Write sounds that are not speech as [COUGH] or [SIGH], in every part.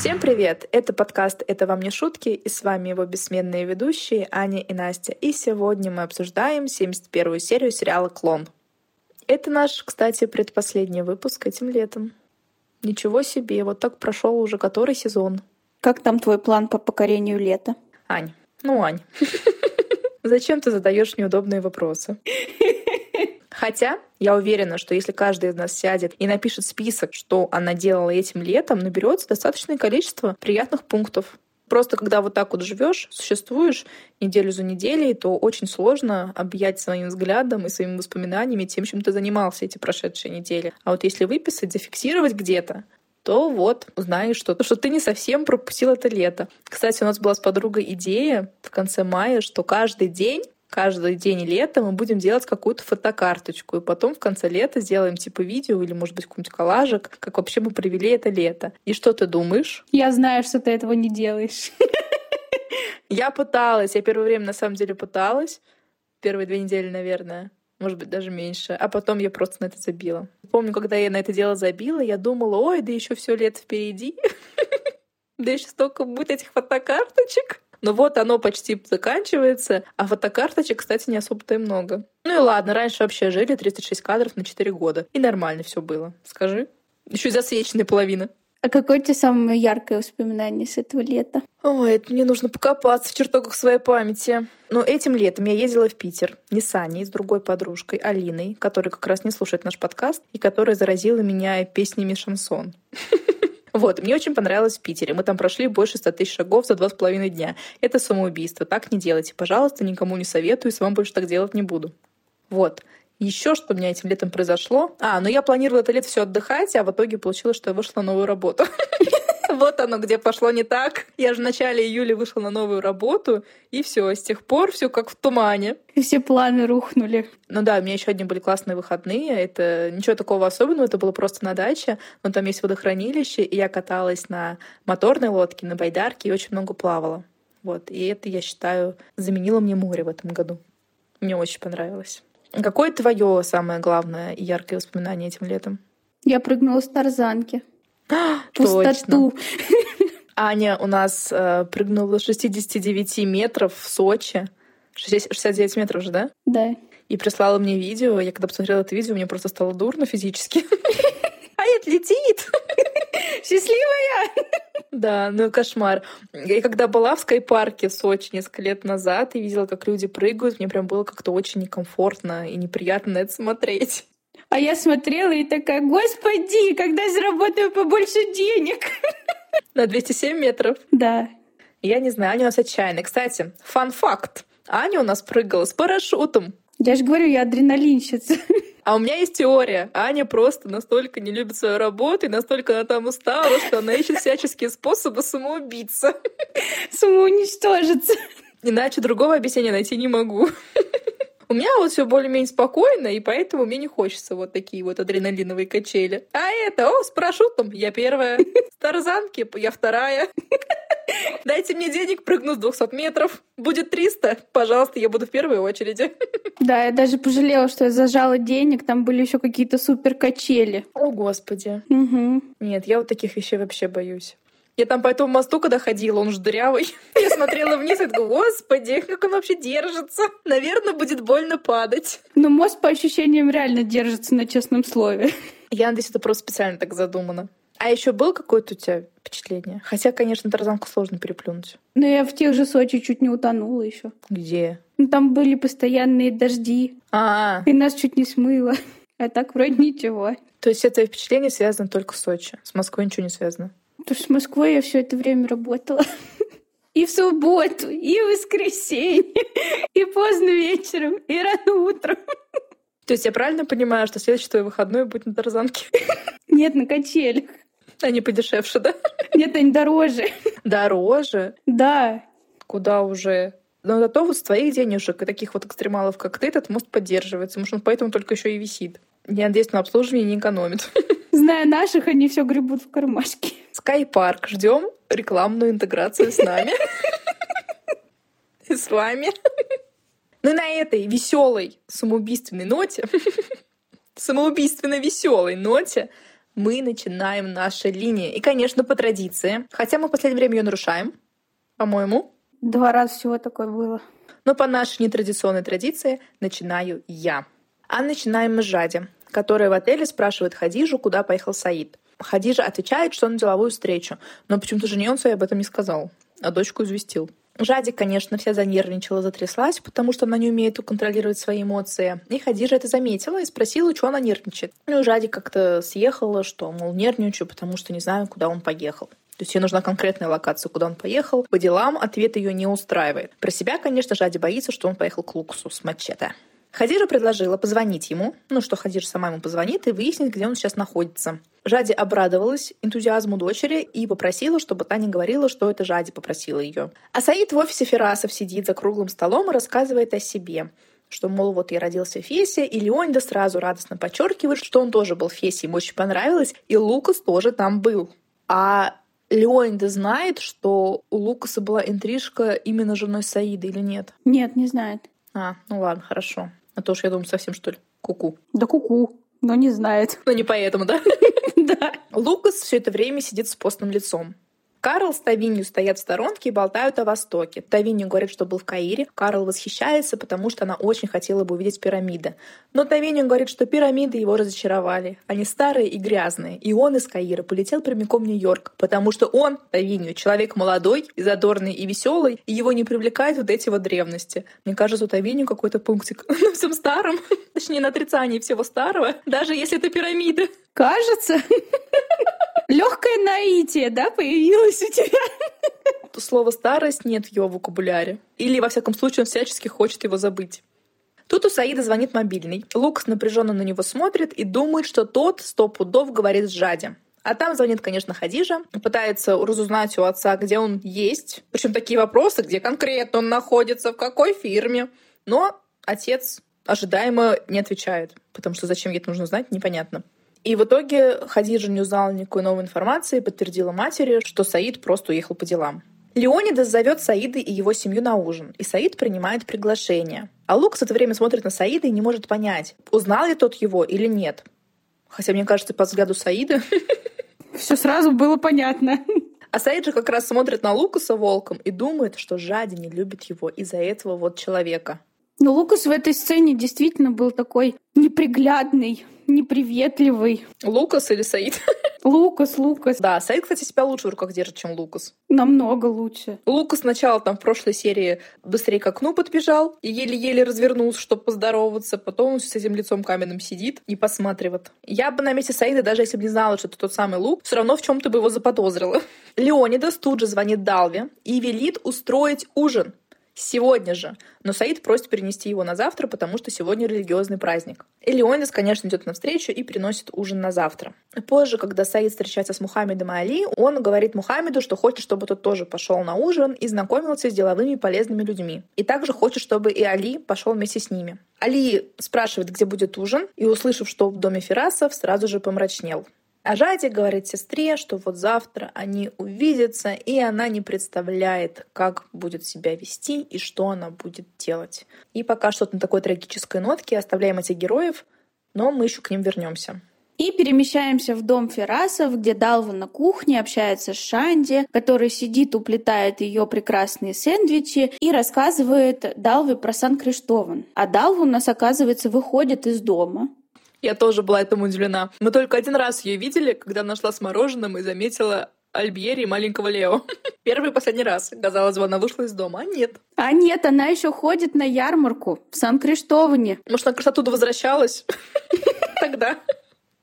Всем привет! Это подкаст «Это вам не шутки» и с вами его бессменные ведущие Аня и Настя. И сегодня мы обсуждаем 71-ю серию сериала «Клон». Это наш, кстати, предпоследний выпуск этим летом. Ничего себе, вот так прошел уже который сезон. Как там твой план по покорению лета? Ань, ну Ань, [LAUGHS] зачем ты задаешь неудобные вопросы? [LAUGHS] Хотя я уверена, что если каждый из нас сядет и напишет список, что она делала этим летом, наберется достаточное количество приятных пунктов. Просто когда вот так вот живешь, существуешь неделю за неделей, то очень сложно объять своим взглядом и своими воспоминаниями тем, чем ты занимался эти прошедшие недели. А вот если выписать, зафиксировать где-то, то вот узнаешь, что, что ты не совсем пропустил это лето. Кстати, у нас была с подругой идея в конце мая, что каждый день каждый день лета мы будем делать какую-то фотокарточку, и потом в конце лета сделаем типа видео или, может быть, какой-нибудь коллажик, как вообще мы провели это лето. И что ты думаешь? Я знаю, что ты этого не делаешь. Я пыталась, я первое время на самом деле пыталась, первые две недели, наверное, может быть, даже меньше. А потом я просто на это забила. Помню, когда я на это дело забила, я думала, ой, да еще все лето впереди. [LAUGHS] Да еще столько будет этих фотокарточек. Но вот оно почти заканчивается, а фотокарточек, кстати, не особо-то и много. Ну и ладно, раньше вообще жили 36 кадров на 4 года. И нормально все было. Скажи. Еще и засвеченная половина. А какое у тебя самое яркое воспоминание с этого лета? Ой, это мне нужно покопаться в чертогах своей памяти. Но этим летом я ездила в Питер не с Аней, с другой подружкой, Алиной, которая как раз не слушает наш подкаст и которая заразила меня песнями шансон. [LAUGHS] Вот, мне очень понравилось в Питере. Мы там прошли больше 100 тысяч шагов за два с половиной дня. Это самоубийство. Так не делайте, пожалуйста, никому не советую, с вами больше так делать не буду. Вот. Еще что у меня этим летом произошло? А, ну я планировала это лето все отдыхать, а в итоге получилось, что я вышла на новую работу. [LAUGHS] Вот оно, где пошло не так. Я же в начале июля вышла на новую работу, и все, с тех пор все как в тумане. И все планы рухнули. Ну да, у меня еще одни были классные выходные. Это ничего такого особенного, это было просто на даче. Но там есть водохранилище, и я каталась на моторной лодке, на байдарке и очень много плавала. Вот. И это, я считаю, заменило мне море в этом году. Мне очень понравилось. Какое твое самое главное и яркое воспоминание этим летом? Я прыгнула с тарзанки. [GASPS] Пустоту. [LAUGHS] Аня у нас э, прыгнула с 69 метров в Сочи. 69 метров же, да? Да. И прислала мне видео. Я когда посмотрела это видео, мне просто стало дурно физически. [LAUGHS] А это летит! [LAUGHS] Счастливая! Да, ну кошмар. Я когда была в скайпарке в Сочи несколько лет назад и видела, как люди прыгают, мне прям было как-то очень некомфортно и неприятно на это смотреть. А я смотрела и такая, господи, когда заработаю побольше денег. [LAUGHS] На 207 метров? Да. Я не знаю, Аня у нас отчаянная. Кстати, фан-факт. Аня у нас прыгала с парашютом. Я же говорю, я адреналинщица. [LAUGHS] А у меня есть теория. Аня просто настолько не любит свою работу, и настолько она там устала, что она ищет всяческие способы самоубиться. Самоуничтожиться. Иначе другого объяснения найти не могу. [LAUGHS] У меня вот все более-менее спокойно, и поэтому мне не хочется вот такие вот адреналиновые качели. А это, о, с парашютом, я первая. С [LAUGHS] тарзанки, я вторая. [LAUGHS] Дайте мне денег, прыгну с 200 метров. Будет 300, пожалуйста, я буду в первой очереди. [LAUGHS] Да, я даже пожалела, что я зажала денег, там были еще какие-то супер качели. О, господи. Угу. Нет, я вот таких вещей вообще боюсь. Я там по этому мосту, когда ходила, он же дырявый. [LAUGHS] Я смотрела вниз и думаю, господи, как он вообще держится. Наверное, будет больно падать. Но мост, по ощущениям, реально держится на честном слове. Я надеюсь, это просто специально так задумано. А еще было какое-то у тебя впечатление? Хотя, конечно, тарзанку сложно переплюнуть. Но я в тех же Сочи чуть не утонула еще. Где? Ну, там были постоянные дожди. А, И нас чуть не смыло. А так вроде ничего. то есть это впечатление связано только с Сочи. С Москвой ничего не связано. Потому что с Москвой я все это время работала. И в субботу, и в воскресенье, и поздно вечером, и рано утром. То есть я правильно понимаю, что следующий твой выходной будет на тарзанке? Нет, на качелях. Они подешевше, да? Нет, они дороже. Дороже? Да. Куда уже? Но зато вот с твоих денежек и таких вот экстремалов, как ты, этот мост поддерживается, что он поэтому только еще и висит. Я надеюсь, на обслуживание не экономит. Зная наших, они все гребут в кармашки. Скайпарк. Ждем рекламную интеграцию с нами. И с вами. Ну и на этой веселой самоубийственной ноте, самоубийственно веселой ноте, мы начинаем наши линии. И, конечно, по традиции. Хотя мы в последнее время ее нарушаем, по-моему. Два раза всего такое было. Но по нашей нетрадиционной традиции начинаю я. А начинаем мы с Жади, которая в отеле спрашивает Хадижу, куда поехал Саид. Хадижа отвечает, что на деловую встречу, но почему-то жене он своей об этом не сказал, а дочку известил. Жади, конечно, вся занервничала, затряслась, потому что она не умеет контролировать свои эмоции. И Хадижа это заметила и спросила, что она нервничает. Ну и Жади как-то съехала, что, мол, нервничаю, потому что не знаю, куда он поехал. То есть ей нужна конкретная локация, куда он поехал. По делам ответ ее не устраивает. Про себя, конечно, Жади боится, что он поехал к Луксу с мачете. Хадижа предложила позвонить ему, ну что Хадижа сама ему позвонит и выяснит, где он сейчас находится. Жади обрадовалась энтузиазму дочери и попросила, чтобы та не говорила, что это Жади попросила ее. А Саид в офисе Ферасов сидит за круглым столом и рассказывает о себе что, мол, вот я родился в Фесе, и Леонида сразу радостно подчеркивает, что он тоже был в Фесе, ему очень понравилось, и Лукас тоже там был. А Леонида знает, что у Лукаса была интрижка именно женой Саида или нет? Нет, не знает. А, ну ладно, хорошо. А то уж я думаю, совсем что ли куку. Да куку, но не знает. Но не поэтому, да? [LAUGHS] Да. Лукас все это время сидит с постным лицом. Карл с Тавинью стоят в сторонке и болтают о Востоке. Тавинью говорит, что был в Каире. Карл восхищается, потому что она очень хотела бы увидеть пирамиды. Но Тавинью говорит, что пирамиды его разочаровали. Они старые и грязные. И он из Каира полетел прямиком в Нью-Йорк, потому что он, Тавинью, человек молодой, и задорный и веселый, и его не привлекают вот эти вот древности. Мне кажется, у Тавинью какой-то пунктик [LAUGHS] на всем старом, точнее, на отрицании всего старого, даже если это пирамиды. Кажется. Легкое наитие, да, появилось у тебя? Слово «старость» нет в его вокабуляре. Или, во всяком случае, он всячески хочет его забыть. Тут у Саида звонит мобильный. Лукас напряженно на него смотрит и думает, что тот сто пудов говорит с Жади. А там звонит, конечно, Хадижа, пытается разузнать у отца, где он есть. Причем такие вопросы, где конкретно он находится, в какой фирме. Но отец ожидаемо не отвечает, потому что зачем ей это нужно знать, непонятно. И в итоге Хадижа не узнала никакой новой информации и подтвердила матери, что Саид просто уехал по делам. Леонидас зовет Саида и его семью на ужин, и Саид принимает приглашение. А Лукас в это время смотрит на Саида и не может понять, узнал ли тот его или нет. Хотя, мне кажется, по взгляду Саида... [LAUGHS] Все сразу было понятно. А Саид же как раз смотрит на Лукаса волком и думает, что Жади не любит его из-за этого вот человека. Но Лукас в этой сцене действительно был такой неприглядный, неприветливый. Лукас или Саид? [LAUGHS] Лукас, Лукас. Да, Саид, кстати, себя лучше в руках держит, чем Лукас. Намного лучше. Лукас сначала там в прошлой серии быстрее к окну подбежал и еле-еле развернулся, чтобы поздороваться. Потом он с этим лицом каменным сидит и посматривает. Я бы на месте Саида, даже если бы не знала, что это тот самый Лук, все равно в чем то бы его заподозрила. [LAUGHS] Леонидас тут же звонит Далве и велит устроить ужин сегодня же. Но Саид просит перенести его на завтра, потому что сегодня религиозный праздник. Элеонис, конечно, идет навстречу и приносит ужин на завтра. Позже, когда Саид встречается с Мухаммедом и Али, он говорит Мухаммеду, что хочет, чтобы тот тоже пошел на ужин и знакомился с деловыми полезными людьми. И также хочет, чтобы и Али пошел вместе с ними. Али спрашивает, где будет ужин, и, услышав, что в доме Ферасов, сразу же помрачнел. А Жади говорит сестре, что вот завтра они увидятся, и она не представляет, как будет себя вести и что она будет делать. И пока что на такой трагической нотке оставляем этих героев, но мы еще к ним вернемся. И перемещаемся в дом Ферасов, где Далва на кухне общается с Шанди, который сидит, уплетает ее прекрасные сэндвичи и рассказывает Далве про Сан-Криштован. А Далва у нас, оказывается, выходит из дома, я тоже была этому удивлена. Мы только один раз ее видели, когда нашла с мороженым и заметила Альбьери и маленького Лео. [LAUGHS] Первый и последний раз. Казалось бы, она вышла из дома, а нет. А нет, она еще ходит на ярмарку в Сан-Криштоване. Может, она как раз оттуда возвращалась? [LAUGHS] Тогда.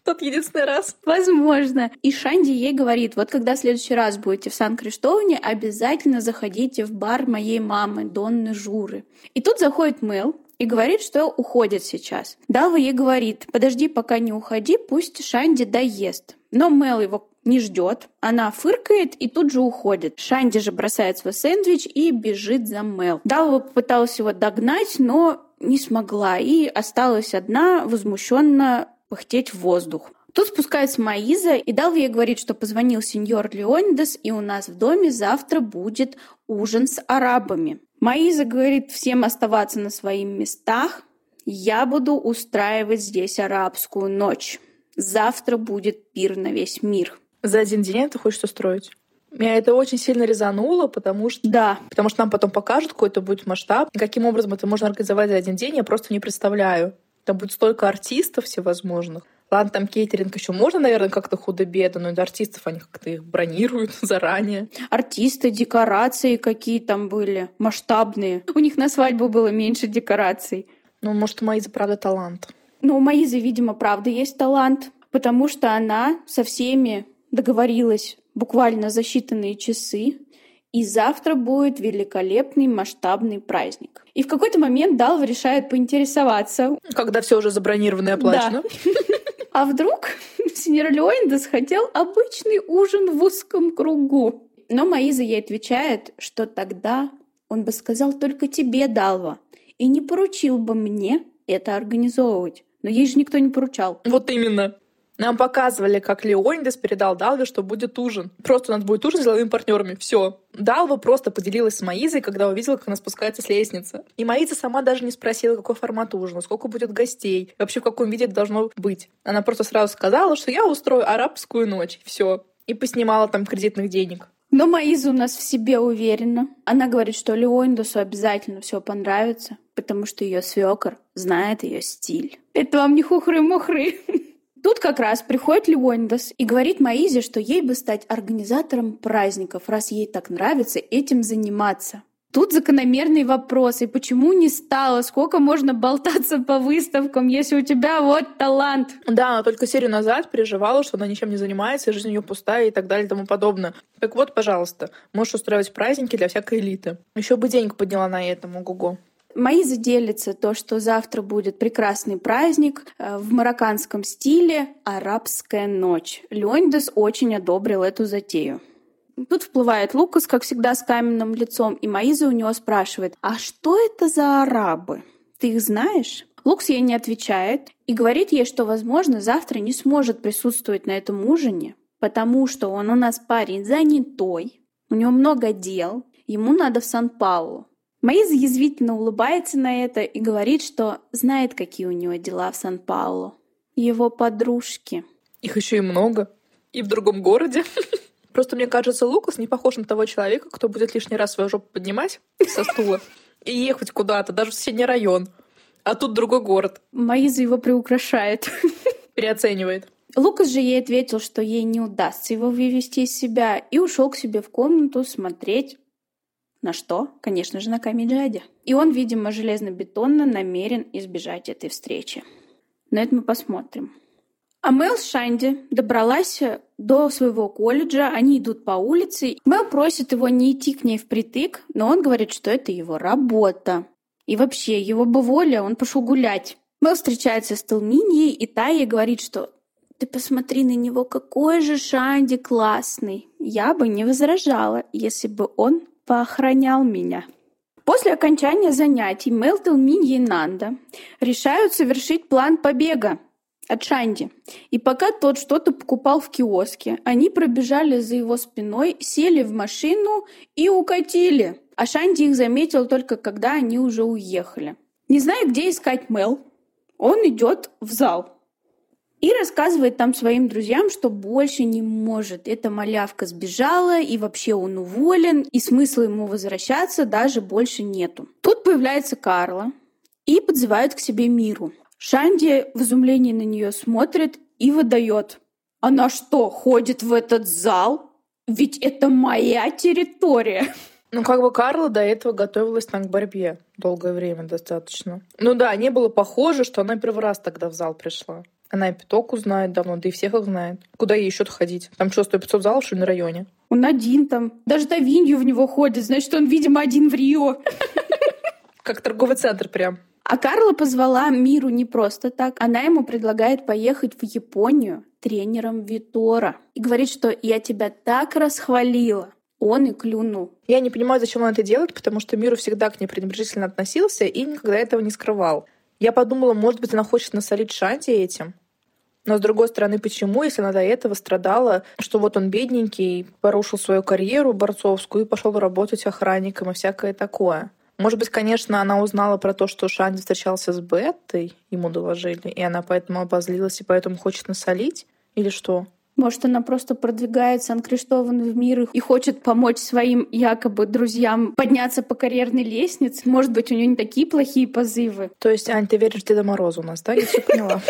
Тот единственный раз. Возможно. И Шанди ей говорит, вот когда в следующий раз будете в Сан-Криштоване, обязательно заходите в бар моей мамы, Донны Журы. И тут заходит Мэл, и говорит, что уходит сейчас. Далва ей говорит, подожди, пока не уходи, пусть Шанди доест. Но Мел его не ждет, она фыркает и тут же уходит. Шанди же бросает свой сэндвич и бежит за Мел. Далва попыталась его догнать, но не смогла и осталась одна, возмущенно пыхтеть в воздух. Тут спускается Маиза, и Далва ей говорит, что позвонил сеньор Леонидас, и у нас в доме завтра будет ужин с арабами. Маиза говорит всем оставаться на своих местах. Я буду устраивать здесь арабскую ночь. Завтра будет пир на весь мир. За один день это хочешь устроить? Меня это очень сильно резануло, потому что, да. потому что нам потом покажут, какой это будет масштаб. И каким образом это можно организовать за один день, я просто не представляю. Там будет столько артистов всевозможных. Ладно, там кейтеринг еще можно, наверное, как-то худо-бедно, но и артистов они как-то их бронируют [LAUGHS] заранее. Артисты, декорации какие там были, масштабные. У них на свадьбу было меньше декораций. Ну, может, у Маизы, правда, талант. Ну, у Маизы, видимо, правда есть талант, потому что она со всеми договорилась буквально за считанные часы, и завтра будет великолепный масштабный праздник. И в какой-то момент Далва решает поинтересоваться. Когда все уже забронировано и оплачено. Да. [LAUGHS] А вдруг [LAUGHS] сеньор Леондес хотел обычный ужин в узком кругу? Но Маиза ей отвечает, что тогда он бы сказал только тебе, Далва, и не поручил бы мне это организовывать. Но ей же никто не поручал. Вот именно. Нам показывали, как Леонидас передал Далве, что будет ужин. Просто у нас будет ужин с деловыми партнерами. Все. Далва просто поделилась с Маизой, когда увидела, как она спускается с лестницы. И Маиза сама даже не спросила, какой формат ужина, сколько будет гостей, вообще в каком виде это должно быть. Она просто сразу сказала, что я устрою арабскую ночь. Все. И поснимала там кредитных денег. Но Маиза у нас в себе уверена. Она говорит, что Леондусу обязательно все понравится, потому что ее свекор знает ее стиль. Это вам не хухры-мухры. Тут как раз приходит Леондас и говорит Маизе, что ей бы стать организатором праздников, раз ей так нравится этим заниматься. Тут закономерные вопросы. Почему не стало? Сколько можно болтаться по выставкам, если у тебя вот талант? Да, она только серию назад переживала, что она ничем не занимается, жизнь у нее пустая и так далее и тому подобное. Так вот, пожалуйста, можешь устраивать праздники для всякой элиты. Еще бы денег подняла на этом, ого-го. Мои заделится то, что завтра будет прекрасный праздник э, в марокканском стиле «Арабская ночь». Леонидас очень одобрил эту затею. Тут вплывает Лукас, как всегда, с каменным лицом, и Маиза у него спрашивает, «А что это за арабы? Ты их знаешь?» Лукс ей не отвечает и говорит ей, что, возможно, завтра не сможет присутствовать на этом ужине, потому что он у нас парень занятой, у него много дел, ему надо в Сан-Паулу. Маиза язвительно улыбается на это и говорит, что знает, какие у него дела в Сан-Паулу. Его подружки. Их еще и много. И в другом городе. [LAUGHS] Просто мне кажется, Лукас не похож на того человека, кто будет лишний раз свою жопу поднимать со стула и ехать куда-то, даже в соседний район. А тут другой город. Маиза его приукрашает. [LAUGHS] Переоценивает. Лукас же ей ответил, что ей не удастся его вывести из себя, и ушел к себе в комнату смотреть на что? Конечно же, на камень И он, видимо, железно-бетонно намерен избежать этой встречи. Но это мы посмотрим. А Мэл с Шанди добралась до своего колледжа, они идут по улице. Мэл просит его не идти к ней впритык, но он говорит, что это его работа. И вообще, его бы воля, он пошел гулять. Мэл встречается с Талминьей, и та ей говорит, что ты посмотри на него, какой же Шанди классный. Я бы не возражала, если бы он поохранял меня. После окончания занятий Мелтел Миньи и Нанда решают совершить план побега от Шанди. И пока тот что-то покупал в киоске, они пробежали за его спиной, сели в машину и укатили. А Шанди их заметил только когда они уже уехали. Не зная, где искать Мел, он идет в зал. И рассказывает там своим друзьям, что больше не может. Эта малявка сбежала, и вообще он уволен, и смысла ему возвращаться даже больше нету. Тут появляется Карла и подзывают к себе Миру. Шанди в изумлении на нее смотрит и выдает. Она что, ходит в этот зал? Ведь это моя территория. Ну, как бы Карла до этого готовилась там к борьбе долгое время достаточно. Ну да, не было похоже, что она первый раз тогда в зал пришла. Она и Питоку знает давно, да и всех их знает. Куда ей еще ходить? Там что, 100-500 залов, что ли, на районе? Он один там. Даже Давинью в него ходит. Значит, он, видимо, один в Рио. Как торговый центр прям. А Карла позвала Миру не просто так. Она ему предлагает поехать в Японию тренером Витора. И говорит, что я тебя так расхвалила. Он и клюнул. Я не понимаю, зачем он это делает, потому что Миру всегда к ней пренебрежительно относился и никогда этого не скрывал. Я подумала, может быть, она хочет насолить Шанти этим. Но с другой стороны, почему, если она до этого страдала, что вот он бедненький, порушил свою карьеру борцовскую и пошел работать охранником и всякое такое. Может быть, конечно, она узнала про то, что Шанди встречался с Беттой, ему доложили, и она поэтому обозлилась и поэтому хочет насолить? Или что? Может, она просто продвигается анкриштован в мир и хочет помочь своим якобы друзьям подняться по карьерной лестнице. Может быть, у нее не такие плохие позывы. То есть, Ань, ты веришь в Деда Мороза у нас, да? Я все поняла.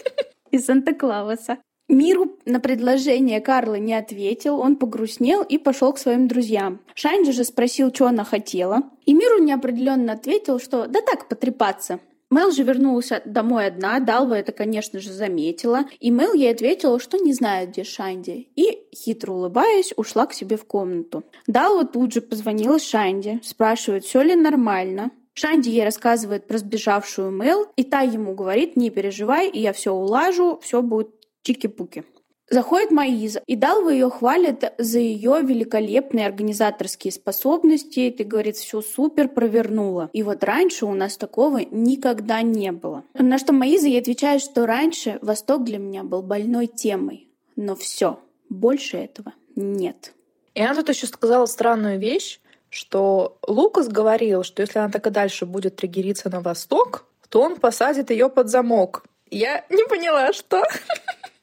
[LAUGHS] И Санта-Клауса. Миру на предложение Карла не ответил, он погрустнел и пошел к своим друзьям. Шанди же спросил, что она хотела. И Миру неопределенно ответил, что да так, потрепаться. Мел же вернулась домой одна, Далва это, конечно же, заметила, и Мел ей ответила, что не знает, где Шанди, и, хитро улыбаясь, ушла к себе в комнату. Далва тут же позвонила Шанди, спрашивает, все ли нормально. Шанди ей рассказывает про сбежавшую Мел, и та ему говорит, не переживай, я все улажу, все будет чики-пуки. Заходит Маиза, и Далва ее хвалит за ее великолепные организаторские способности. Ты, говорит, все супер провернула. И вот раньше у нас такого никогда не было. На что Маиза ей отвечает, что раньше Восток для меня был больной темой. Но все, больше этого нет. И она тут еще сказала странную вещь, что Лукас говорил, что если она так и дальше будет триггериться на восток, то он посадит ее под замок. Я не поняла, что.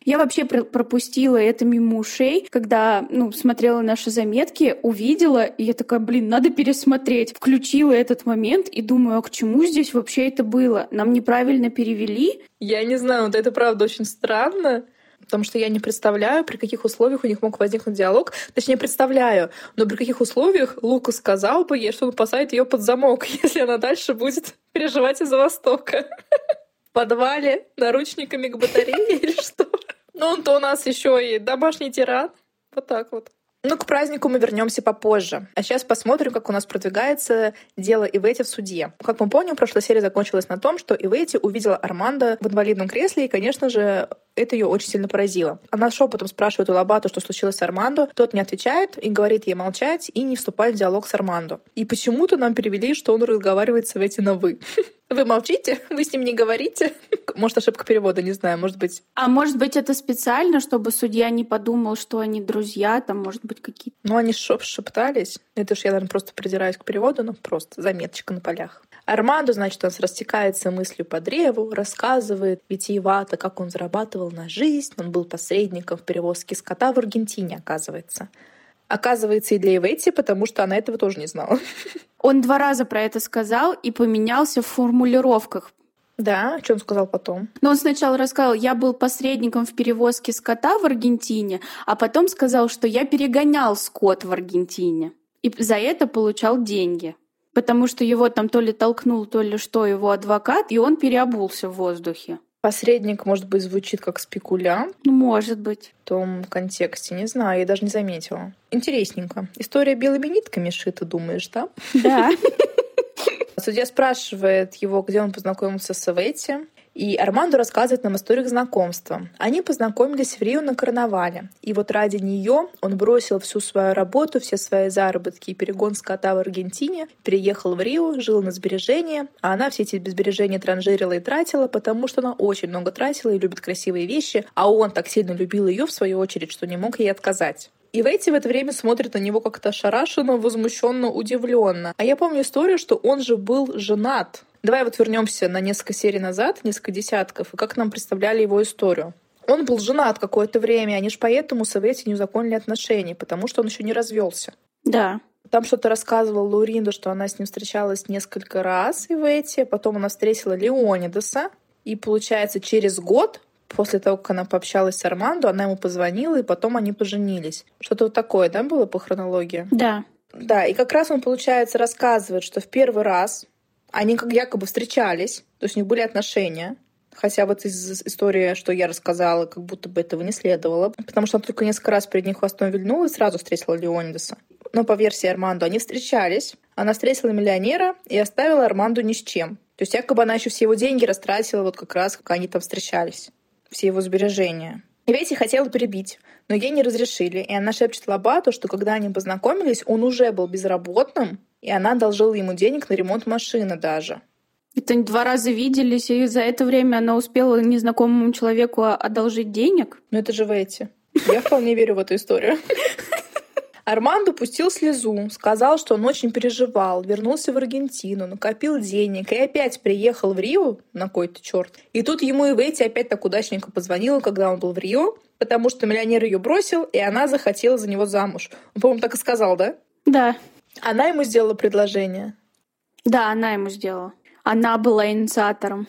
Я вообще пропустила это мимо ушей, когда ну, смотрела наши заметки, увидела, и я такая, блин, надо пересмотреть. Включила этот момент и думаю, а к чему здесь вообще это было? Нам неправильно перевели? Я не знаю, вот это правда очень странно. Потому что я не представляю, при каких условиях у них мог возникнуть диалог. Точнее, представляю, но при каких условиях Лука сказал бы ей, что он посадит ее под замок, [LAUGHS] если она дальше будет переживать из-за Востока. [LAUGHS] В подвале наручниками к батарее или что? Ну, он-то у нас еще и домашний тиран. Вот так вот. Ну, к празднику мы вернемся попозже. А сейчас посмотрим, как у нас продвигается дело Ивети в суде. Как мы помним, прошлая серия закончилась на том, что Ивети увидела Армандо в инвалидном кресле, и, конечно же, это ее очень сильно поразило. Она шепотом спрашивает у Лабату, что случилось с Армандо. Тот не отвечает и говорит ей молчать и не вступать в диалог с Армандо. И почему-то нам перевели, что он разговаривает с Ивети на «вы». [LAUGHS] Вы молчите? Вы с ним не говорите? [LAUGHS] Может, ошибка перевода, не знаю, может быть. А может быть, это специально, чтобы судья не подумал, что они друзья, там, может быть, какие-то... Ну, они шеп шептались. Это ж я, наверное, просто придираюсь к переводу, но просто заметочка на полях. Армандо, значит, он растекается мыслью по древу, рассказывает витиевато, как он зарабатывал на жизнь. Он был посредником в перевозке скота в Аргентине, оказывается. Оказывается, и для Ивети, потому что она этого тоже не знала. [LAUGHS] Он два раза про это сказал и поменялся в формулировках. Да, что он сказал потом? Но он сначала рассказал, я был посредником в перевозке скота в Аргентине, а потом сказал, что я перегонял скот в Аргентине. И за это получал деньги. Потому что его там то ли толкнул, то ли что, его адвокат, и он переобулся в воздухе. Посредник, может быть, звучит как спекулянт. Ну, может быть. В том контексте, не знаю, я даже не заметила. Интересненько. История белыми нитками шита, думаешь, да? Да. [LAUGHS] Судья спрашивает его, где он познакомился с Эвети. И Армандо рассказывает нам историю знакомства. Они познакомились в Рио на карнавале. И вот ради нее он бросил всю свою работу, все свои заработки и перегон скота в Аргентине, переехал в Рио, жил на сбережения, а она все эти сбережения транжирила и тратила, потому что она очень много тратила и любит красивые вещи, а он так сильно любил ее в свою очередь, что не мог ей отказать. И Ветти в это время смотрит на него как-то ошарашенно, возмущенно, удивленно. А я помню историю, что он же был женат. Давай вот вернемся на несколько серий назад, несколько десятков, и как нам представляли его историю. Он был женат какое-то время, они же поэтому с Эвети не узаконили отношения, потому что он еще не развелся. Да. Там что-то рассказывал Лауринда, что она с ним встречалась несколько раз, и Ветти, потом она встретила Леонидаса, и получается через год после того, как она пообщалась с Армандо, она ему позвонила, и потом они поженились. Что-то вот такое, да, было по хронологии? Да. Да, и как раз он, получается, рассказывает, что в первый раз они как якобы встречались, то есть у них были отношения. Хотя вот из истории, что я рассказала, как будто бы этого не следовало. Потому что она только несколько раз перед ним хвостом вильнула и сразу встретила Леонидаса. Но по версии Армандо они встречались. Она встретила миллионера и оставила Арманду ни с чем. То есть якобы она еще все его деньги растратила вот как раз, как они там встречались. Все его сбережения. И Ветти хотела перебить, но ей не разрешили. И она шепчет Лобату, что когда они познакомились, он уже был безработным, и она одолжила ему денег на ремонт машины даже. Это они два раза виделись, и за это время она успела незнакомому человеку одолжить денег? Ну это же Ветти. Я вполне верю в эту историю. Армандо пустил слезу, сказал, что он очень переживал, вернулся в Аргентину, накопил денег и опять приехал в Рио на кой-то черт. И тут ему и Ветти опять так удачненько позвонила, когда он был в Рио, потому что миллионер ее бросил, и она захотела за него замуж. Он, по-моему, так и сказал, да? Да. Она ему сделала предложение. Да, она ему сделала. Она была инициатором.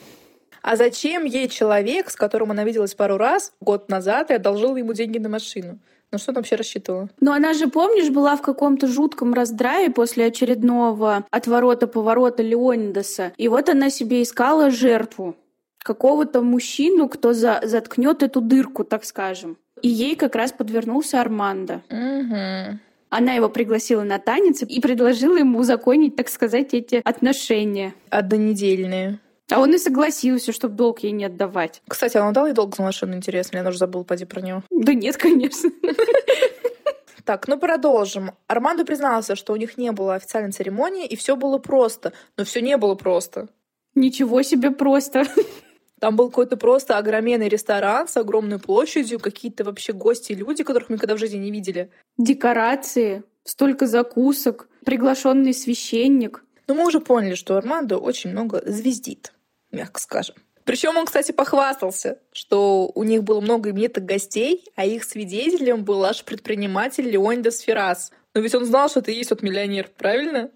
А зачем ей человек, с которым она виделась пару раз год назад и одолжила ему деньги на машину? Ну что она вообще рассчитывала? Но она же, помнишь, была в каком-то жутком раздрае после очередного отворота-поворота Леонидаса. И вот она себе искала жертву. Какого-то мужчину, кто за заткнет эту дырку, так скажем. И ей как раз подвернулся Армандо. Угу. Она его пригласила на танец и предложила ему узаконить, так сказать, эти отношения. Однонедельные. А он и согласился, чтобы долг ей не отдавать. Кстати, а он дал ей долг за машину, интересно? Я уже забыла, поди про него. Да нет, конечно. [LAUGHS] Так, ну продолжим. Армандо признался, что у них не было официальной церемонии, и все было просто. Но все не было просто. Ничего себе просто. Там был какой-то просто огроменный ресторан с огромной площадью, какие-то вообще гости, люди, которых мы никогда в жизни не видели. Декорации, столько закусок, приглашенный священник. Но мы уже поняли, что Армандо очень много звездит, мягко скажем. Причем он, кстати, похвастался, что у них было много именитых гостей, а их свидетелем был аж предприниматель Леонидас Феррас. Но ведь он знал, что ты есть вот миллионер, правильно?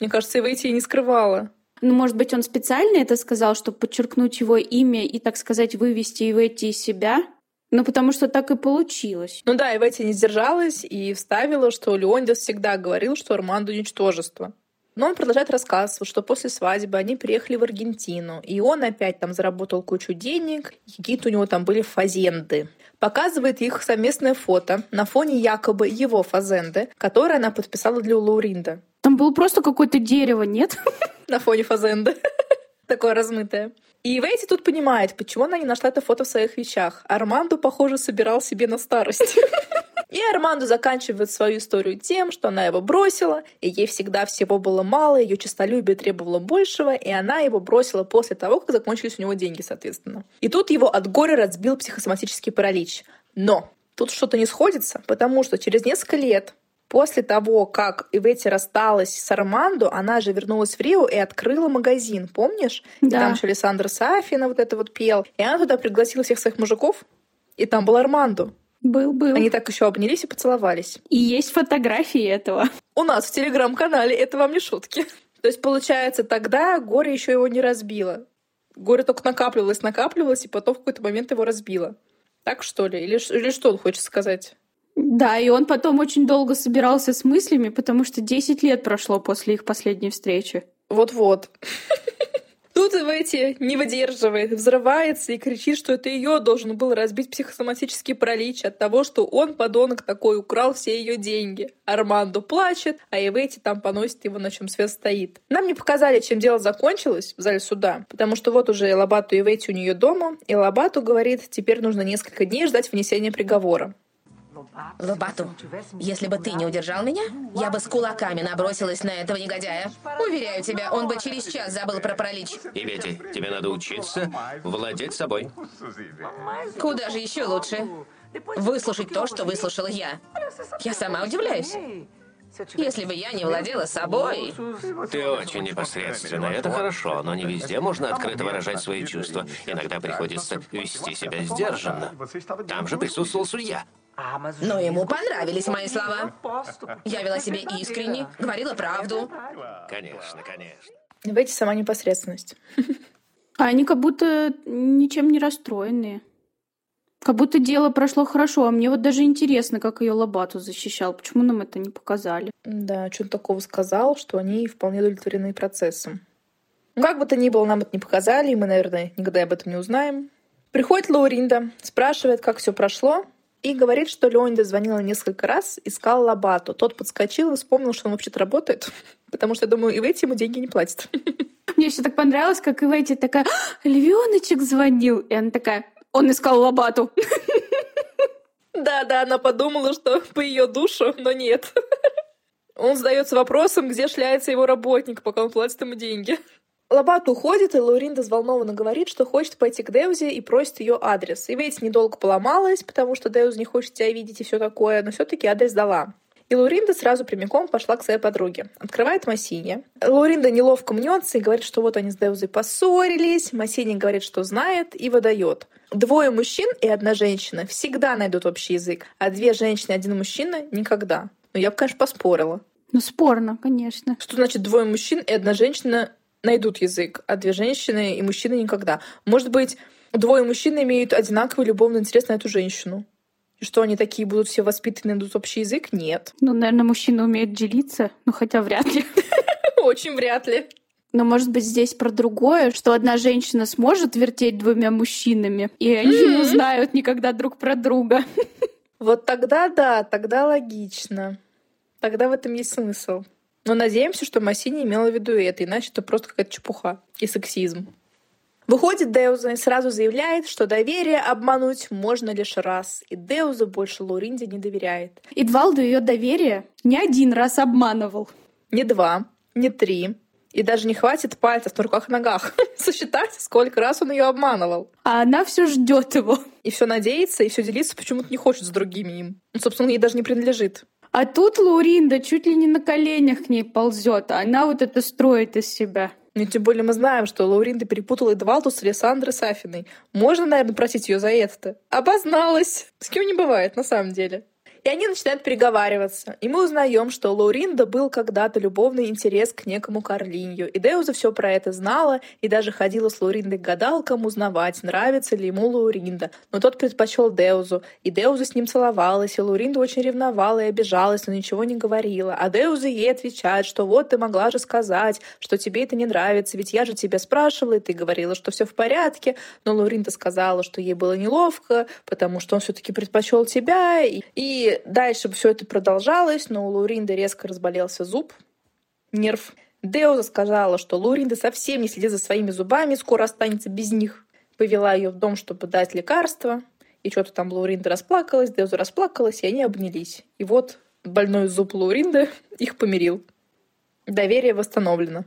Мне кажется, Эвейти и не скрывала. Ну, может быть, он специально это сказал, чтобы подчеркнуть его имя и, так сказать, вывести Эвейти из себя? Ну, потому что так и получилось. Ну да, Эвейти не сдержалась и вставила, что Леонидас всегда говорил, что Армандо — ничтожество. Но он продолжает рассказ, что после свадьбы они приехали в Аргентину, и он опять там заработал кучу денег, какие-то у него там были фазенды. Показывает их совместное фото на фоне якобы его фазенды, которое она подписала для Лауринда. Там было просто какое-то дерево, нет? [LAUGHS] На фоне фазенды. [LAUGHS] Такое размытое. И Вейти тут понимает, почему она не нашла это фото в своих вещах. Армандо, похоже, собирал себе на старость. [LAUGHS] И Армандо заканчивает свою историю тем, что она его бросила, и ей всегда всего было мало, ее честолюбие требовало большего, и она его бросила после того, как закончились у него деньги, соответственно. И тут его от горя разбил психосоматический паралич. Но тут что-то не сходится, потому что через несколько лет После того, как Ивети рассталась с Армандо, она же вернулась в Рио и открыла магазин, помнишь? Да. И там еще Александр Сафина вот это вот пел. И она туда пригласила всех своих мужиков, и там был Армандо. Был, был. Они так еще обнялись и поцеловались. И есть фотографии этого. У нас в телеграм-канале это вам не шутки. То есть, получается, тогда горе еще его не разбило. Горе только накапливалось, накапливалось, и потом в какой-то момент его разбило. Так что ли? Или, или что он хочет сказать? Да, и он потом очень долго собирался с мыслями, потому что 10 лет прошло после их последней встречи. Вот-вот. Тут Ивети не выдерживает, взрывается и кричит, что это ее должен был разбить психосоматический паралич от того, что он, подонок такой, украл все ее деньги. Армандо плачет, а Ивети там поносит его, на чем свет стоит. Нам не показали, чем дело закончилось в зале суда, потому что вот уже Лабату и Ивети у нее дома, и Лабату говорит, теперь нужно несколько дней ждать вынесения приговора. Лобату, если бы ты не удержал меня, я бы с кулаками набросилась на этого негодяя. Уверяю тебя, он бы через час забыл про паралич. И Вети, тебе надо учиться владеть собой. Куда же еще лучше? Выслушать то, что выслушала я. Я сама удивляюсь. Если бы я не владела собой... Ты очень непосредственно, это хорошо, но не везде можно открыто выражать свои чувства. Иногда приходится вести себя сдержанно. Там же присутствовал судья. Но ему понравились мои слова. Я вела себя искренне, говорила правду. Конечно, конечно. Ивети сама непосредственность. [LAUGHS] А они как будто ничем не расстроенные. Как будто дело прошло хорошо, а мне вот даже интересно, как ее Лобату защищал. Почему нам это не показали? Да, что-то такого сказал, что они вполне удовлетворены процессом. Ну, как бы то ни было, нам это не показали, и мы, наверное, никогда об этом не узнаем. Приходит Лауринда, спрашивает, как все прошло, и говорит, что Леонида звонила несколько раз, искал Лабату. Тот подскочил и вспомнил, что он вообще-то работает, [LAUGHS] потому что, я думаю, и в эти ему деньги не платят. [LAUGHS] Мне еще так понравилось, как и в эти такая, львеночек звонил. И она такая, он искал Лобату. [LAUGHS] Да, да, она подумала, что по ее душу, но нет. Он задается вопросом, где шляется его работник, пока он платит ему деньги. Лобат уходит, и Лауринда взволнованно говорит, что хочет пойти к Деузе и просит ее адрес. И ведь недолго поломалась, потому что Деуз не хочет тебя видеть и все такое, но все-таки адрес дала. И Лауринда сразу прямиком пошла к своей подруге. Открывает Массинья. Лауринда неловко мнется и говорит, что вот они с Деузой поссорились. Массинья говорит, что знает, и выдает. Двое мужчин и одна женщина всегда найдут общий язык, а две женщины и один мужчина — никогда. Ну, я бы, конечно, поспорила. Ну, спорно, конечно. Что значит двое мужчин и одна женщина найдут язык, а две женщины и мужчины никогда? Может быть, двое мужчин имеют одинаковый любовный интерес на эту женщину? И что они такие будут все воспитаны, найдут общий язык? Нет. Ну, наверное, мужчина умеет делиться, ну хотя вряд ли. [LAUGHS] Очень вряд ли. Но может быть здесь про другое, что одна женщина сможет вертеть двумя мужчинами, и они не узнают никогда друг про друга. [LAUGHS] Вот тогда да, тогда логично. Тогда в этом есть смысл. Но надеемся, что Массини имела в виду это, иначе это просто какая-то чепуха и сексизм. Выходит Деуза и сразу заявляет, что доверие обмануть можно лишь раз, и Деуза больше Лоринде не доверяет. И Двалду ее доверие не один раз обманывал. Не два, не три, и даже не хватит пальцев на руках и ногах [LAUGHS] сосчитать, сколько раз он ее обманывал. А она все ждет его. И все надеется, и все делиться почему-то не хочет с другими им. Ну, собственно, ей даже не принадлежит. А тут Лауринда чуть ли не на коленях к ней ползет, а она вот это строит из себя. Ну, тем более мы знаем, что Лауринда перепутала Эдвалду с Александрой Сафиной. Можно, наверное, просить ее за это. Обозналась. С кем не бывает, на самом деле. И они начинают переговариваться. И мы узнаем, что у Лауринда был когда-то любовный интерес к некому Карлинью. И Деуза все про это знала и даже ходила с Лауриндой к гадалкам узнавать, нравится ли ему Лауринда. Но тот предпочел Деузу. И Деуза с ним целовалась, и Лауринда очень ревновала и обижалась, но ничего не говорила. А Деуза ей отвечает, что вот ты могла же сказать, что тебе это не нравится, ведь я же тебя спрашивала, и ты говорила, что все в порядке. Но Лауринда сказала, что ей было неловко, потому что он все-таки предпочел тебя. И дальше все это продолжалось, но у Луринды резко разболелся зуб, нерв. Деуза сказала, что Луринда совсем не следит за своими зубами, скоро останется без них. Повела ее в дом, чтобы дать лекарство. И что-то там Лауринда расплакалась, Деуза расплакалась, и они обнялись. И вот больной зуб Лауринды [LAUGHS] их помирил. Доверие восстановлено.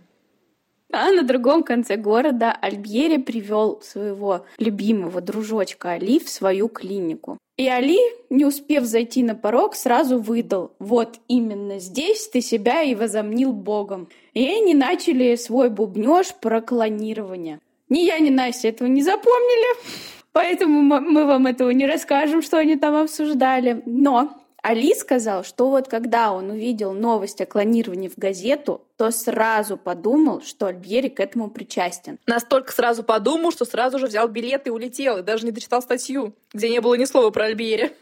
А на другом конце города Альбьери привел своего любимого дружочка Али в свою клинику. И Али, не успев зайти на порог, сразу выдал «Вот именно здесь ты себя и возомнил Богом». И они начали свой бубнеж про клонирование. Ни я, ни Настя этого не запомнили, [LAUGHS] поэтому мы вам этого не расскажем, что они там обсуждали. Но Али сказал, что вот когда он увидел новость о клонировании в газету, то сразу подумал, что Альбьери к этому причастен. Настолько сразу подумал, что сразу же взял билет и улетел, и даже не дочитал статью, где не было ни слова про Альбьери. [LAUGHS]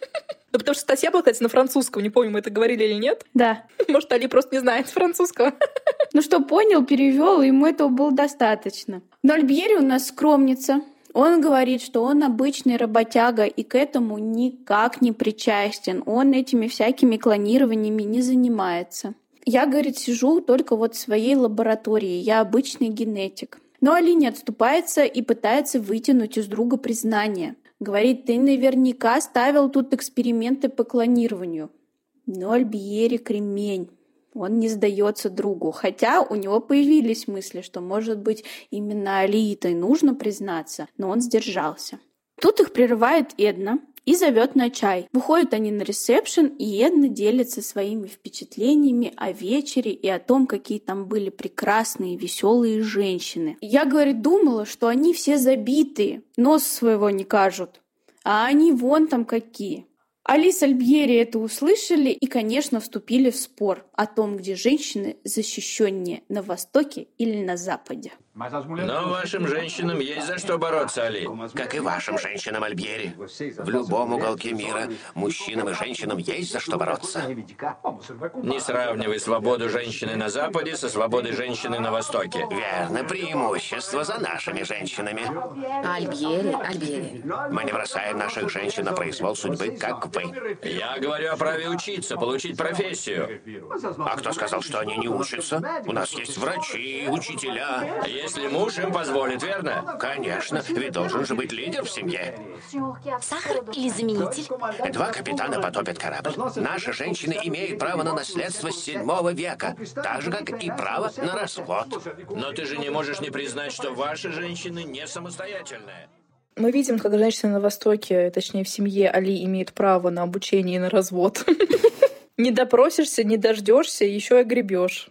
Ну, потому что статья была, кстати, на французском. Не помню, мы это говорили или нет. Да. [LAUGHS] Может, Али просто не знает французского. [LAUGHS] Ну что, понял, перевел, ему этого было достаточно. Но Альбьери у нас скромница. Он говорит, что он обычный работяга и к этому никак не причастен. Он этими всякими клонированиями не занимается. Я, говорит, сижу только вот в своей лаборатории. Я обычный генетик. Но Али не отступается и пытается вытянуть из друга признание. Говорит, ты наверняка ставил тут эксперименты по клонированию. Но Альбиери кремень он не сдается другу. Хотя у него появились мысли, что, может быть, именно Алиитой нужно признаться, но он сдержался. Тут их прерывает Эдна и зовет на чай. Выходят они на ресепшн, и Эдна делится своими впечатлениями о вечере и о том, какие там были прекрасные, веселые женщины. Я, говорит, думала, что они все забитые, нос своего не кажут. А они вон там какие. Алис Альбьери это услышали и, конечно, вступили в спор о том, где женщины защищеннее на Востоке или на Западе. Но вашим женщинам есть за что бороться, Али. Как и вашим женщинам, Альбьери. В любом уголке мира мужчинам и женщинам есть за что бороться. Не сравнивай свободу женщины на Западе со свободой женщины на Востоке. Верно, преимущество за нашими женщинами. Альбьери, Альбьери. Мы не бросаем наших женщин на произвол судьбы, как вы. Я говорю о праве учиться, получить профессию. А кто сказал, что они не учатся? У нас есть врачи, учителя. Если муж им позволит, верно? Конечно, ведь должен же быть лидер в семье. Сахар или заменитель? Два капитана потопят корабль. Наши женщины имеют право на наследство с седьмого века, так же, как и право на развод. Но ты же не можешь не признать, что ваши женщины не самостоятельные. Мы видим, как женщины на Востоке, точнее в семье Али, имеют право на обучение и на развод. [LAUGHS] Не допросишься, не дождешься, еще и гребешь.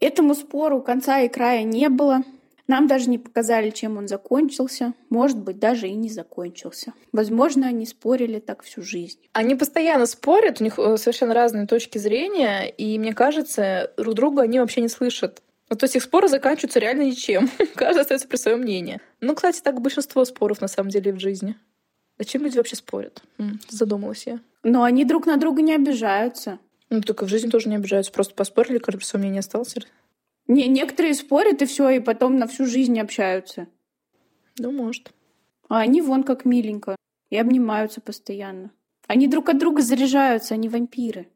Этому спору конца и края не было. Нам даже не показали, чем он закончился. Может быть, даже и не закончился. Возможно, они спорили так всю жизнь. Они постоянно спорят, у них э, совершенно разные точки зрения, и мне кажется, друг друга они вообще не слышат. Ну, то есть их споры заканчиваются реально ничем. [LAUGHS] Каждый остается при своем мнении. Ну, кстати, так большинство споров на самом деле в жизни. Зачем люди вообще спорят? Задумалась я. Но они друг на друга не обижаются. Ну, только в жизни тоже не обижаются. Просто поспорили, каждый при своем мнении остался. Не, некоторые спорят и все, и потом на всю жизнь общаются. Ну, может. А они вон как миленько. И обнимаются постоянно. Они друг от друга заряжаются, они вампиры.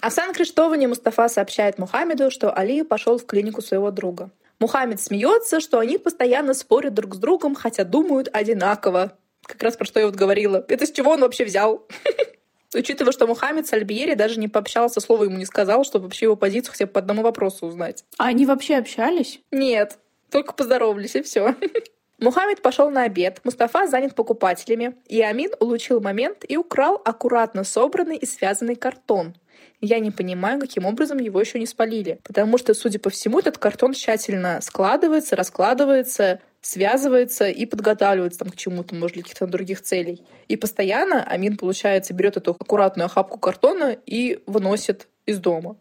А в Сан-Криштоване Мустафа сообщает Мухаммеду, что Али пошел в клинику своего друга. Мухаммед смеется, что они постоянно спорят друг с другом, хотя думают одинаково. Как раз про что я вот говорила. Это с чего он вообще взял? [LAUGHS] Учитывая, что Мухаммед с Альбиери даже не пообщался, слова ему не сказал, чтобы вообще его позицию хотя бы по одному вопросу узнать. А они вообще общались? Нет, только поздоровались, и все. [LAUGHS] Мухаммед пошел на обед, Мустафа занят покупателями, и Амин улучил момент и украл аккуратно собранный и связанный картон. Я не понимаю, каким образом его еще не спалили, потому что, судя по всему, этот картон тщательно складывается, раскладывается, связывается и подготавливается там к чему-то, может, для каких-то других целей. И постоянно Амин, получается, берет эту аккуратную охапку картона и выносит из дома.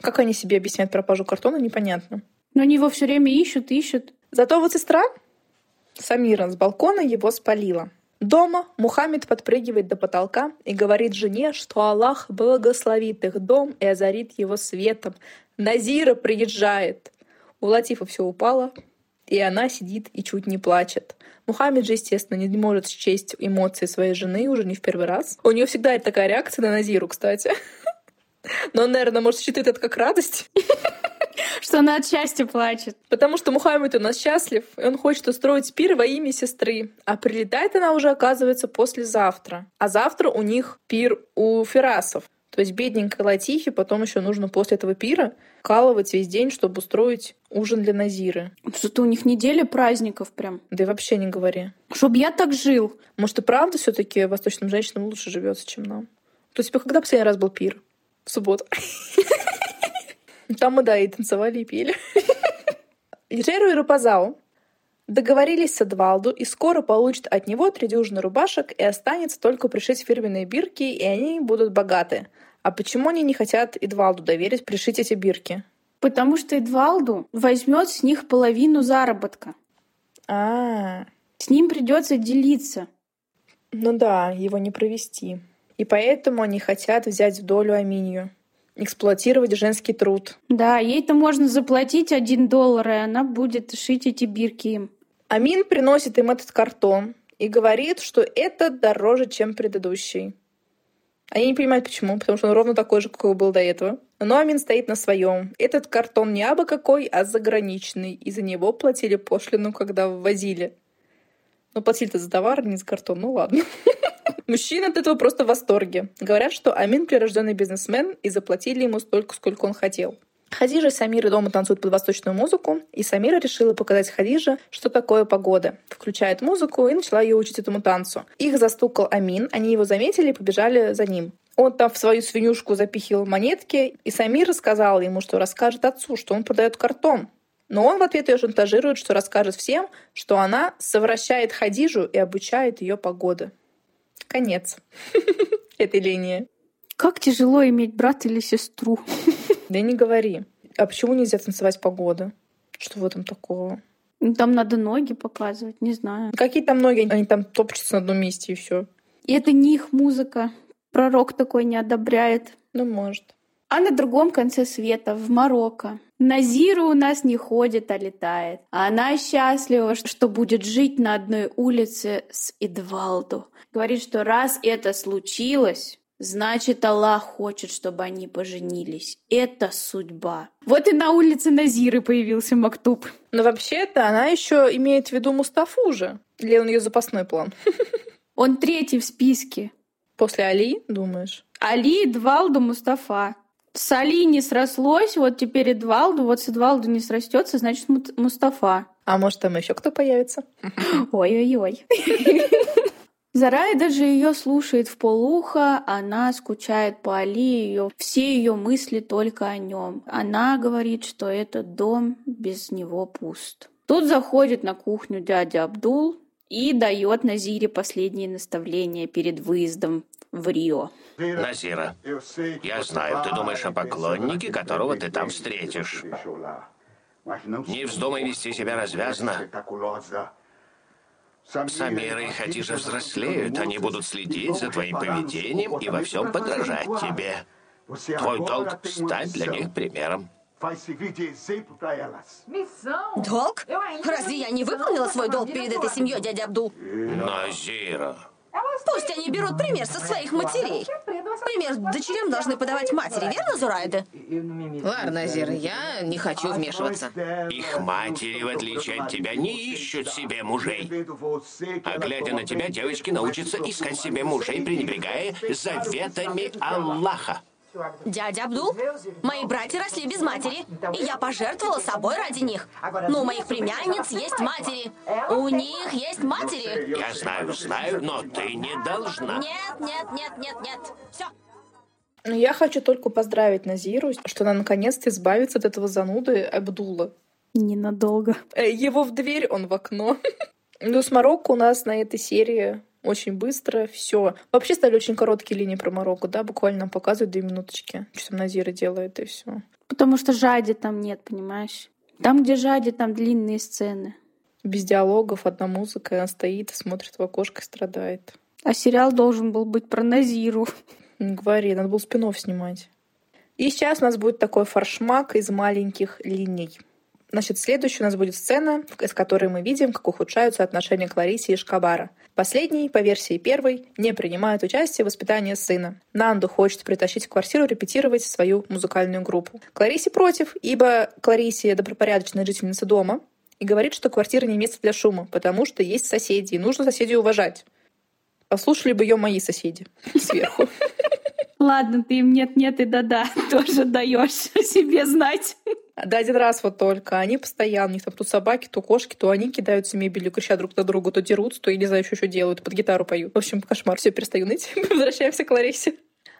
Как они себе объясняют пропажу картона, непонятно. Но они его все время ищут, ищут. Зато вот сестра Самира с балкона его спалила. Дома Мухаммед подпрыгивает до потолка и говорит жене, что Аллах благословит их дом и озарит его светом. Назира приезжает. У Латифа все упало, и она сидит и чуть не плачет. Мухаммед же, естественно, не может счесть эмоции своей жены уже не в первый раз. У нее всегда такая реакция на Назиру, кстати. [LAUGHS] Но он, наверное, может считать это как радость. [LAUGHS] Что она от счастья плачет. Потому что Мухаммед у нас счастлив, и он хочет устроить пир во имя сестры. А прилетает она уже, оказывается, послезавтра. А завтра у них пир у Ферасов. То есть бедненькой Латифе потом еще нужно после этого пира калывать весь день, чтобы устроить ужин для Назиры. Что-то у них неделя праздников прям. Да и вообще не говори. Чтоб я так жил. Может, и правда все таки восточным женщинам лучше живется, чем нам? То есть, когда последний раз был пир? В субботу. [LAUGHS] Там мы, да, и танцевали, и пели. [LAUGHS] Джеру и Рапазау договорились с Эдвалду и скоро получат от него три дюжины рубашек и останется только пришить фирменные бирки, и они будут богаты. А почему они не хотят Эдвалду доверить пришить эти бирки? Потому что Эдвалду возьмет с них половину заработка. А, С ним придется делиться. ну да, его не провести. И поэтому они хотят взять в долю Аминью. Эксплуатировать женский труд. Да, ей-то можно заплатить один доллар, и она будет шить эти бирки им. Амин приносит им этот картон и говорит, что это дороже, чем предыдущий. Они не понимают, почему, потому что он ровно такой же, какой был до этого. Но Амин стоит на своем. Этот картон не абы какой, а заграничный. И за него платили пошлину, когда ввозили. Ну, платили-то за товар, а не за картон. Ну, ладно. [LAUGHS] Мужчины от этого просто в восторге. Говорят, что Амин прирожденный бизнесмен, и заплатили ему столько, сколько он хотел. Хадижа и Самира дома танцуют под восточную музыку, и Самира решила показать Хадиже, что такое погода. Включает музыку и начала ее учить этому танцу. Их застукал Амин, они его заметили и побежали за ним. Он там в свою свинюшку запихивал монетки, и Самира сказала ему, что расскажет отцу, что он продает картон. Но он в ответ ее шантажирует, что расскажет всем, что она совращает Хадижу и обучает ее погоды. Конец [LAUGHS] этой линии. Как тяжело иметь брата или сестру. Да не говори. А почему нельзя танцевать погода? Что в этом такого? Ну, Там надо ноги показывать, не знаю. Какие там ноги? Они там топчутся на одном месте и все. И это не их музыка. Пророк такой не одобряет. Ну, может. А на другом конце света, в Марокко, Назира у нас не ходит, а летает. А она счастлива, что будет жить на одной улице с Эдвалду. Говорит, что раз это случилось, значит, Аллах хочет, чтобы они поженились. Это судьба. Вот и на улице Назиры появился Мактуб. Но вообще-то она еще имеет в виду Мустафу же. Или он ее запасной план? [LAUGHS] Он третий в списке. После Али, думаешь? Али, Эдвалду, Мустафа. С Али не срослось, вот теперь Эдвалду, вот с Эдвалду не срастется, значит Мустафа. А может, там еще кто появится? [LAUGHS] Ой-ой-ой. [LAUGHS] Зарай даже ее слушает в полуха, она скучает по Али, ее, все ее мысли только о нем. Она говорит, что этот дом без него пуст. Тут заходит на кухню дядя Абдул и дает Назире последние наставления перед выездом в Рио. Назира, я знаю, ты думаешь о поклоннике, которого ты там встретишь. Не вздумай вести себя развязно. Самира и Хадижа взрослеют, они будут следить за твоим поведением и во всем подражать тебе. Твой долг — стать для них примером. Долг? Разве я не выполнила свой долг перед этой семьей, дядя Абдул? Назира, Пусть они берут пример со своих матерей. Пример дочерям должны подавать матери, верно, Зурайда? Ладно, Зир, я не хочу вмешиваться. их матери, в отличие от тебя, не ищут себе мужей. А глядя на тебя, девочки научатся искать себе мужей, пренебрегая заветами Аллаха. Дядя Абдул, мои братья росли без матери, и я пожертвовала собой ради них. Но у моих племянниц есть матери. У них есть матери. Я знаю, знаю, но ты не должна. Нет, нет, нет, нет, нет. Все. Ну, я хочу только поздравить Назиру, что она наконец-то избавится от этого зануды Абдула. Ненадолго. Э, Его в дверь, он в окно. [LAUGHS] Ну, с Марокко у нас на этой серии очень быстро все. Вообще стали очень короткие линии про Марокко, да, буквально нам показывают две минуточки, что там Назира делает, и все. Потому что жади там нет, понимаешь? Там, где жади, там длинные сцены. Без диалогов, одна музыка, и она стоит, смотрит в окошко и страдает. А сериал должен был быть про Назиру. Не говори, надо было спинов снимать. И сейчас у нас будет такой форшмак из маленьких линий. Значит, следующая у нас будет сцена, из которой мы видим, как ухудшаются отношения Клариси и Шкабара. Последний, по версии первой, не принимает участие в воспитании сына. Нанду хочет притащить в квартиру репетировать свою музыкальную группу. Клариси против, ибо Клариси добропорядочная жительница дома и говорит, что квартира не место для шума, потому что есть соседи, и нужно соседей уважать. Послушали бы ее мои соседи сверху. Ладно, ты им нет-нет и да-да [LAUGHS] тоже даешь себе знать. Да один раз вот только. Они постоянно, у них там то собаки, то кошки, то они кидаются мебелью, кричат друг на друга, то дерутся, то, я не знаю, еще что делают, под гитару поют. В общем, кошмар. Все, перестаю ныть. [LAUGHS] Возвращаемся к Ларисе.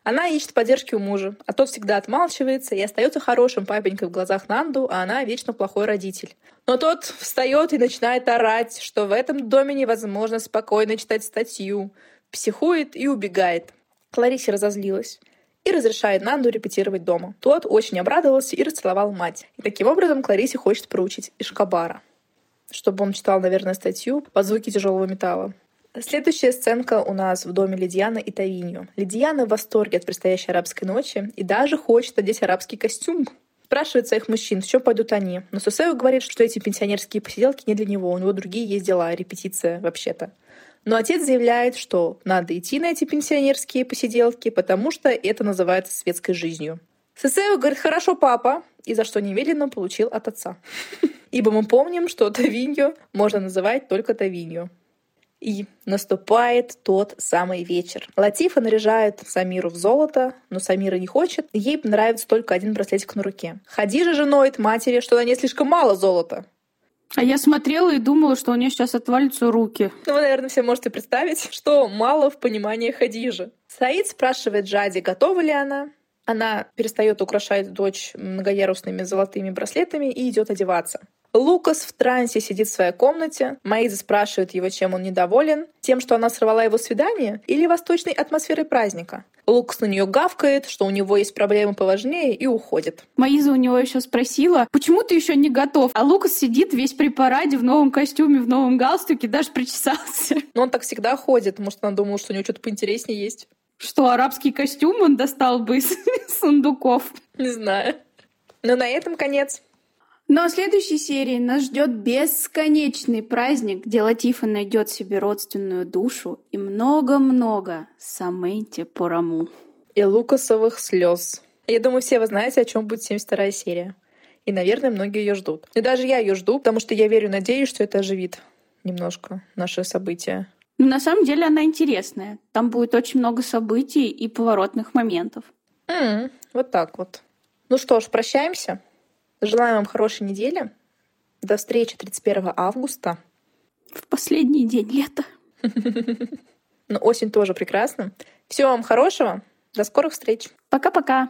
Она ищет поддержки у мужа, а тот всегда отмалчивается и остается хорошим папенькой в глазах Нанду, а она вечно плохой родитель. Но тот встает и начинает орать, что в этом доме невозможно спокойно читать статью, психует и убегает. Кларисе разозлилась и разрешает Нанду репетировать дома. Тот очень обрадовался и расцеловал мать. И таким образом Кларисе хочет проучить Ишкабара, чтобы он читал, наверное, статью под звуки тяжелого металла. Следующая сценка у нас в доме Лидиана и Тавинью. Лидиана в восторге от предстоящей арабской ночи и даже хочет одеть арабский костюм. Спрашивает своих мужчин, в чем пойдут они. Но Сусео говорит, что эти пенсионерские посиделки не для него, у него другие есть дела, репетиция вообще-то. Но отец заявляет, что надо идти на эти пенсионерские посиделки, потому что это называется светской жизнью. Сесео говорит, хорошо, папа, и за что немедленно получил от отца. [LAUGHS] Ибо мы помним, что Тавинью можно называть только Тавинью. И наступает тот самый вечер. Латифа наряжает Самиру в золото, но Самира не хочет. Ей нравится только один браслетик на руке. Хадижа же ноет матери, что на ней слишком мало золота. А я смотрела и думала, что у нее сейчас отвалятся руки. Ну, вы, наверное, все можете представить, [LAUGHS] что мало в понимании Хадижи. Саид спрашивает Джади, готова ли она. Она перестает украшать дочь многоярусными золотыми браслетами и идет одеваться. Лукас в трансе сидит в своей комнате. Маиза спрашивает его, чем он недоволен. Тем, что она сорвала его свидание или восточной атмосферой праздника. Лукас на нее гавкает, что у него есть проблемы поважнее, и уходит. Маиза у него еще спросила, почему ты еще не готов? А Лукас сидит весь при параде в новом костюме, в новом галстуке, даже причесался. Но он так всегда ходит. Может, она думала, что у него что-то поинтереснее есть. Что, арабский костюм он достал бы из [LAUGHS] сундуков? Не знаю. Но на этом конец. Но в следующей серии нас ждет бесконечный праздник, где Латифа найдет себе родственную душу и много-много саменти пораму. И лукасовых слез. Я думаю, все вы знаете, о чем будет 72 серия. И, наверное, многие ее ждут. И даже я ее жду, потому что я верю надеюсь, что это оживит немножко наше событие. Но на самом деле она интересная. Там будет очень много событий и поворотных моментов. М, вот так вот. Ну что ж, прощаемся. Желаем вам хорошей недели. До встречи 31 августа. В последний день лета. [LAUGHS] но осень тоже прекрасна. Всего вам хорошего. До скорых встреч. Пока-пока.